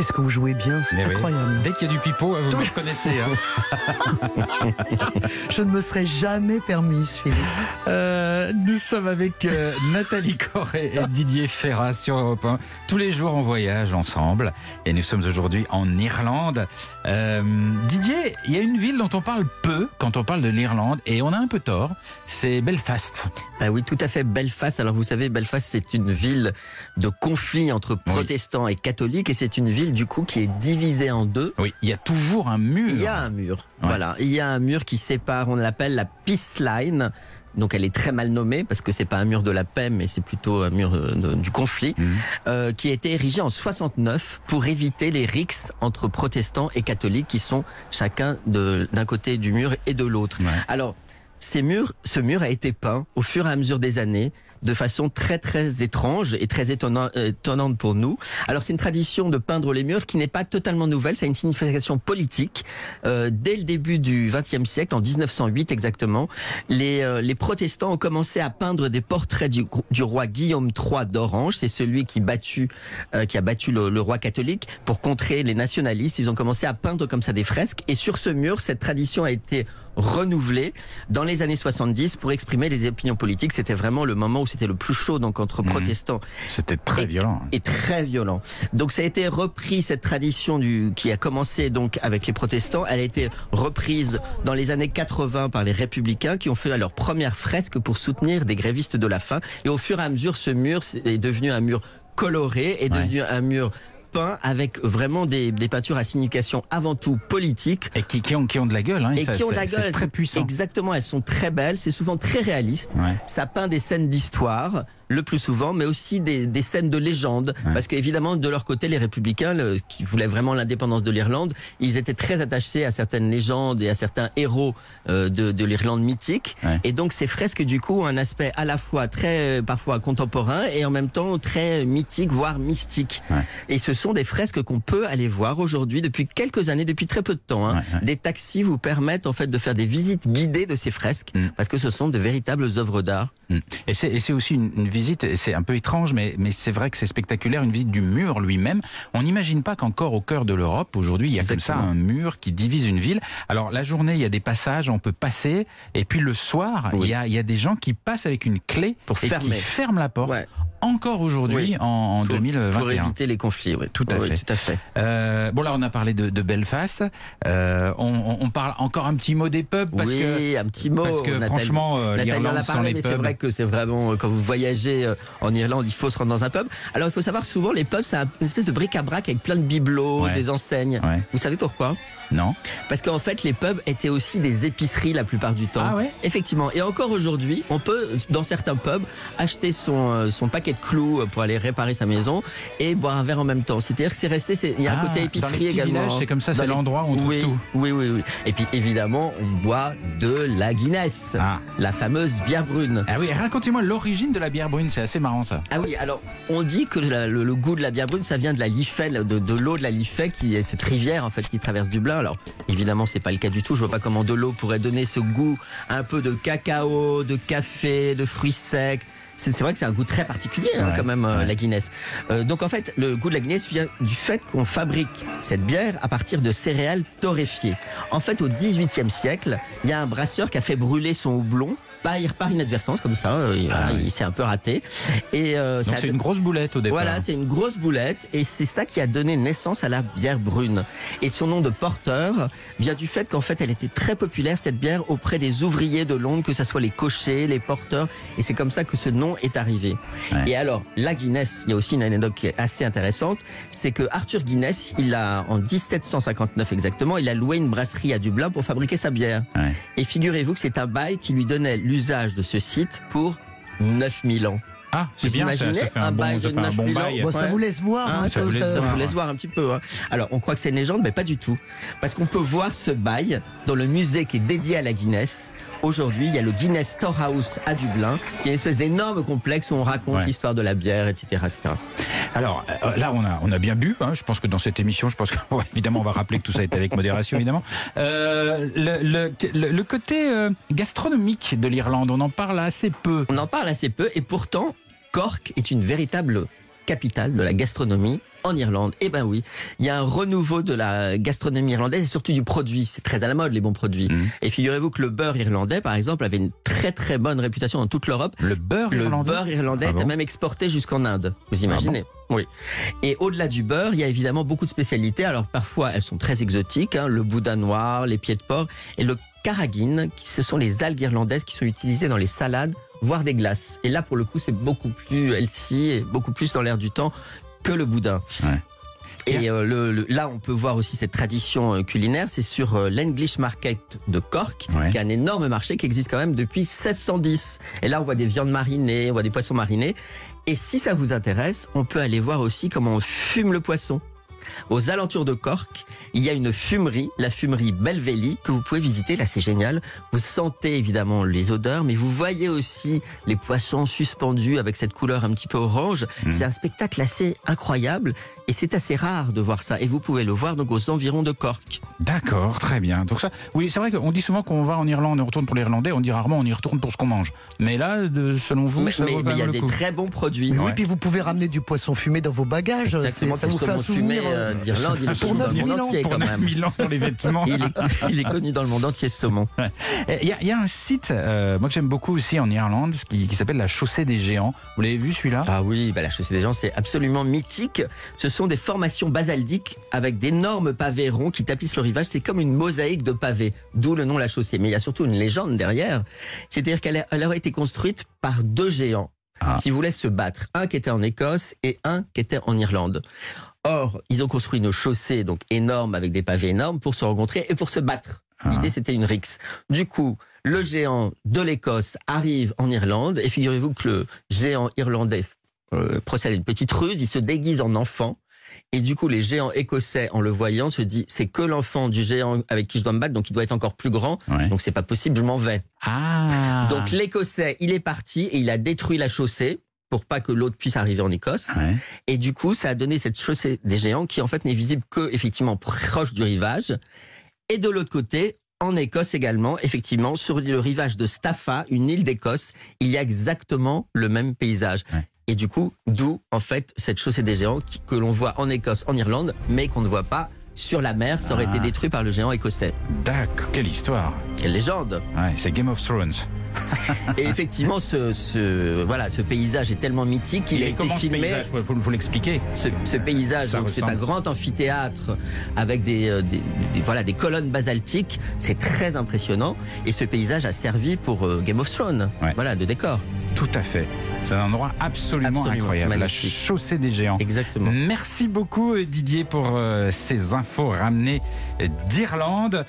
Qu'est-ce que vous jouez bien, c'est oui. incroyable. Dès qu'il y a du pipeau, vous me reconnaissez. hein. Je ne me serais jamais permise, Philippe. Euh, nous sommes avec euh, Nathalie Corré et Didier Ferrat sur Europe 1. Tous les jours en voyage ensemble. Et nous sommes aujourd'hui en Irlande. Euh, Didier, il y a une ville dont on parle peu quand on parle de l'Irlande. Et on a un peu tort. C'est Belfast. Ah oui, tout à fait. Belfast. Alors vous savez, Belfast, c'est une ville de conflit entre protestants et catholiques, et c'est une ville du coup qui est divisée en deux. Oui, il y a toujours un mur. Il y a un mur. Ouais. Voilà, il y a un mur qui sépare. On l'appelle la peace line. Donc elle est très mal nommée parce que c'est pas un mur de la paix, mais c'est plutôt un mur de- du conflit, Mhm. euh, qui a été érigé en 69 pour éviter les rixes entre protestants et catholiques qui sont chacun d'un côté du mur et de l'autre. Ouais. Alors, ces murs, ce mur a été peint au fur et à mesure des années de façon très très étrange et très étonnant- étonnante pour nous. Alors c'est une tradition de peindre les murs qui n'est pas totalement nouvelle, ça a une signification politique. Euh, dès le début du XXe siècle, en 1908 exactement, les, euh, les protestants ont commencé à peindre des portraits du, du roi Guillaume III d'Orange. C'est celui qui, battu, euh, qui a battu le, le roi catholique pour contrer les nationalistes. Ils ont commencé à peindre comme ça des fresques. Et sur ce mur, cette tradition a été renouvelée dans les années 70 pour exprimer les opinions politiques. C'était vraiment le moment où c'était le plus chaud donc entre Mhm. protestants C'était très Et- violent. et très violent. Donc ça a été repris cette tradition du qui a commencé donc avec les protestants, elle a été reprise dans les années 80 par les républicains qui ont fait leur première fresque pour soutenir des grévistes de la faim et au fur et à mesure ce mur est devenu un mur coloré est Ouais. devenu un mur peint avec vraiment des, des peintures à signification avant tout politique Et qui, qui ont, qui ont de la gueule. Hein, et ça, qui ont de la gueule. Très puissant. Exactement, elles sont très belles, c'est souvent très réaliste. Ouais. Ça peint des scènes d'histoire, le plus souvent, mais aussi des, des scènes de légende. Ouais. Parce qu'évidemment, de leur côté, les républicains, le- qui voulaient vraiment l'indépendance de l'Irlande, ils étaient très attachés à certaines légendes et à certains héros euh, de, de l'Irlande mythique. Ouais. Et donc, ces fresques, du coup, ont un aspect à la fois très, euh, parfois contemporain et en même temps très mythique, voire mystique. Ouais. Et ce sont des fresques qu'on peut aller voir aujourd'hui depuis quelques années, depuis très peu de temps. hein. Des taxis vous permettent en fait de faire des visites guidées de ces fresques Mm. parce que ce sont de véritables œuvres d'art. Mm. Et c'est, et c'est aussi une, une visite, c'est un peu étrange, mais, mais c'est vrai que c'est spectaculaire, une visite du mur lui-même. On n'imagine pas qu'encore au cœur de l'Europe, aujourd'hui, il y a comme ça un mur qui divise une ville. Alors la journée, il y a des passages, on peut passer, et puis le soir, Oui. il, y a, il y a des gens qui passent avec une clé Pour et fermer. qui ferment la porte. Ouais. Encore aujourd'hui, Oui. en, en Pour- 2021. Pour éviter les conflits, oui. Tout à Oui, fait. Tout à fait. Euh, bon là, on a parlé de, de Belfast. Euh, on, on- parle encore un petit mot des pubs parce oui, que un petit mot. parce que Nathalie. franchement, euh, l'Irlande sans parlé, les mais c'est pubs. vrai que c'est vraiment, euh, quand vous voyagez euh, en Irlande, il faut se rendre dans un pub. Alors, il faut savoir, souvent, les pubs, c'est un- une espèce de bric-à-brac avec plein de bibelots, Ouais. des enseignes. Ouais. Vous savez pourquoi? Non. Parce qu'en fait, les pubs étaient aussi des épiceries la plupart du temps. Ah ouais? Effectivement. Et encore aujourd'hui, on peut, dans certains pubs, acheter son, euh, son paquet de clous pour aller réparer sa maison et boire un verre en même temps. C'est-à-dire que c'est resté, c'est- il y a Ah, un côté dans épicerie les petits également. villages, c'est comme ça, Dans c'est les- l'endroit où on trouve oui, tout. Oui, oui, oui. Et puis évidemment, on boit de la Guinness. Ah. La fameuse bière brune. Ah oui, racontez-moi l'origine de la bière brune, c'est assez marrant ça. Ah oui, alors on dit que la- le, le goût de la bière brune, ça vient de la Liffey, de, de l'eau de la Liffey, qui est cette rivière en fait qui traverse Dublin. Alors évidemment, c'est pas le cas du tout. Je vois pas comment de l'eau pourrait donner ce goût un peu de cacao, de café, de fruits secs. C'est vrai que c'est un goût très particulier hein, Ouais, quand même euh, ouais. la Guinness. Euh, donc en fait, le goût de la Guinness vient du fait qu'on fabrique cette bière à partir de céréales torréfiées. En fait, au XVIIIe siècle, il y a un brasseur qui a fait brûler son houblon par, par inadvertance comme ça. euh, il- Ah oui. il s'est un peu raté. Et euh, c'est une grosse boulette au départ. voilà, c'est une grosse boulette et c'est ça qui a donné naissance à la bière brune. Et son nom de porteur vient du fait qu'en fait elle était très populaire cette bière auprès des ouvriers de Londres, que ce soit les cochers, les porteurs, et c'est comme ça que ce nom est arrivé. Ouais. Et alors la Guinness, il y a aussi une anecdote qui est assez intéressante, c'est que Arthur Guinness, il a en 1759 exactement, il a loué une brasserie à Dublin pour fabriquer sa bière. Ouais. Et figurez-vous que c'est un bail qui lui donnait l'usage de ce site pour 9000 ans. Ah, c'est bien, ça, ça fait un un, bon, bail ça de fait un 9 bon 000 ans bail. Bon, ça vous laisse voir. Hein, hein, ça que vous laisse ça voir. vous laisse voir un petit peu. hein. Alors, on croit que c'est une légende, mais pas du tout. Parce qu'on peut voir ce bail dans le musée qui est dédié à la Guinness. Aujourd'hui, il y a le Guinness Storehouse à Dublin, qui est une espèce d'énorme complexe où on raconte Ouais. l'histoire de la bière, etc. etc. Alors euh, là, on a, on a bien bu. hein. Je pense que dans cette émission, je pense qu'évidemment, on va rappeler que tout ça est avec modération, évidemment. Euh, le, le, le- le côté euh, gastronomique de l'Irlande, on en parle assez peu. On en parle assez peu et pourtant, Cork est une véritable capitale de la gastronomie en Irlande. Eh ben oui, il y a un renouveau de la gastronomie irlandaise et surtout du produit. C'est très à la mode les bons produits. Mhm. Et figurez-vous que le beurre irlandais, par exemple, avait une très très bonne réputation dans toute l'Europe. Le beurre Le irlandais beurre irlandais Ah était même exporté jusqu'en Inde. Vous imaginez Oui. Et au-delà du beurre, il y a évidemment beaucoup de spécialités. Alors parfois, elles sont très exotiques. hein, le boudin noir, les pieds de porc et le carragine, qui ce sont les algues irlandaises qui sont utilisées dans les salades, voire des glaces. Et là, pour le coup, c'est beaucoup plus healthy et beaucoup plus dans l'air du temps que le boudin. Ouais. Et euh, le, le- là, on peut voir aussi cette tradition euh, culinaire. C'est sur euh, l'English Market de Cork, Ouais. qui est un énorme marché qui existe quand même depuis 1610. Et là, on voit des viandes marinées, on voit des poissons marinés. Et si ça vous intéresse, on peut aller voir aussi comment on fume le poisson. Aux alentours de Cork, il y a une fumerie, la fumerie Belvelly, que vous pouvez visiter. Là, c'est génial. Vous sentez évidemment les odeurs, mais vous voyez aussi les poissons suspendus avec cette couleur un petit peu orange. Mhm. C'est un spectacle assez incroyable et c'est assez rare de voir ça. Et vous pouvez le voir donc aux environs de Cork. D'accord, très bien. Donc ça, oui, c'est vrai qu'on dit souvent qu'on va en Irlande et on retourne pour l'Irlandais. On dit rarement on y retourne pour ce qu'on mange. Mais là, de- selon vous, mais ça mais- vaut quand mais il y a des coup. très bons produits. Oui, puis vous pouvez ramener du poisson fumé dans vos bagages. Ça vous fait un fumé souvenir. Euh, il est Pour connu dans le 9000 monde entier Pour quand 9 même. 000 ans dans les vêtements. Il est, il est connu dans le monde entier ce saumon. Il y, a- il y a un site, euh, moi que j'aime beaucoup aussi en Irlande, qui, qui s'appelle la Chaussée des Géants. Vous l'avez vu celui-là? Ah oui, bah la chaussée des gens, c'est absolument mythique. Ce sont des formations basaltiques avec d'énormes pavés ronds qui tapissent le rivage. C'est comme une mosaïque de pavés, d'où le nom la chaussée. Mais il y a surtout une légende derrière. C'est-à-dire qu'elle aurait été construite par deux géants Ah. qui voulaient se battre. Un qui était en Écosse et un qui était en Irlande. Or, ils ont construit une chaussée donc énorme avec des pavés énormes pour se rencontrer et pour se battre. Ah. L'idée, c'était une rixe. Du coup, le géant de l'Écosse arrive en Irlande et figurez-vous que le géant irlandais euh, procède à une petite ruse, il se déguise en enfant. Et du coup, les géants écossais, en le voyant, se disent c'est que l'enfant du géant avec qui je dois me battre, donc il doit être encore plus grand, Ouais. donc c'est pas possible, je m'en vais. Ah Donc l'écossais, il est parti et il a détruit la chaussée pour pas que l'autre puisse arriver en Écosse. Ouais. Et du coup, ça a donné cette chaussée des géants qui en fait n'est visible que effectivement proche du rivage. Et de l'autre côté, en Écosse également, effectivement, sur le rivage de Staffa, une île d'Écosse, il y a exactement le même paysage. Ouais. Et du coup, d'où en fait cette chaussée des géants que l'on voit en Écosse, en Irlande, mais qu'on ne voit pas sur la mer. Ça aurait Ah. été détruit par le géant écossais. D'accord, quelle histoire Quelle légende Ouais, c'est Game of Thrones. Et effectivement, ce, ce, voilà, ce paysage est tellement mythique qu'il a été filmé. paysage Faut, faut- faut l'expliquer. ce, ce paysage, c'est un grand amphithéâtre avec des, euh, des- des- voilà, des colonnes basaltiques. C'est très impressionnant. Et ce paysage a servi pour euh, Game of Thrones. Ouais. Voilà, de décor. Tout à fait. C'est un endroit absolument, Absolument, incroyable. magnifique. La chaussée des géants. Exactement. Merci beaucoup euh, Didier pour ces infos ramenées d'Irlande.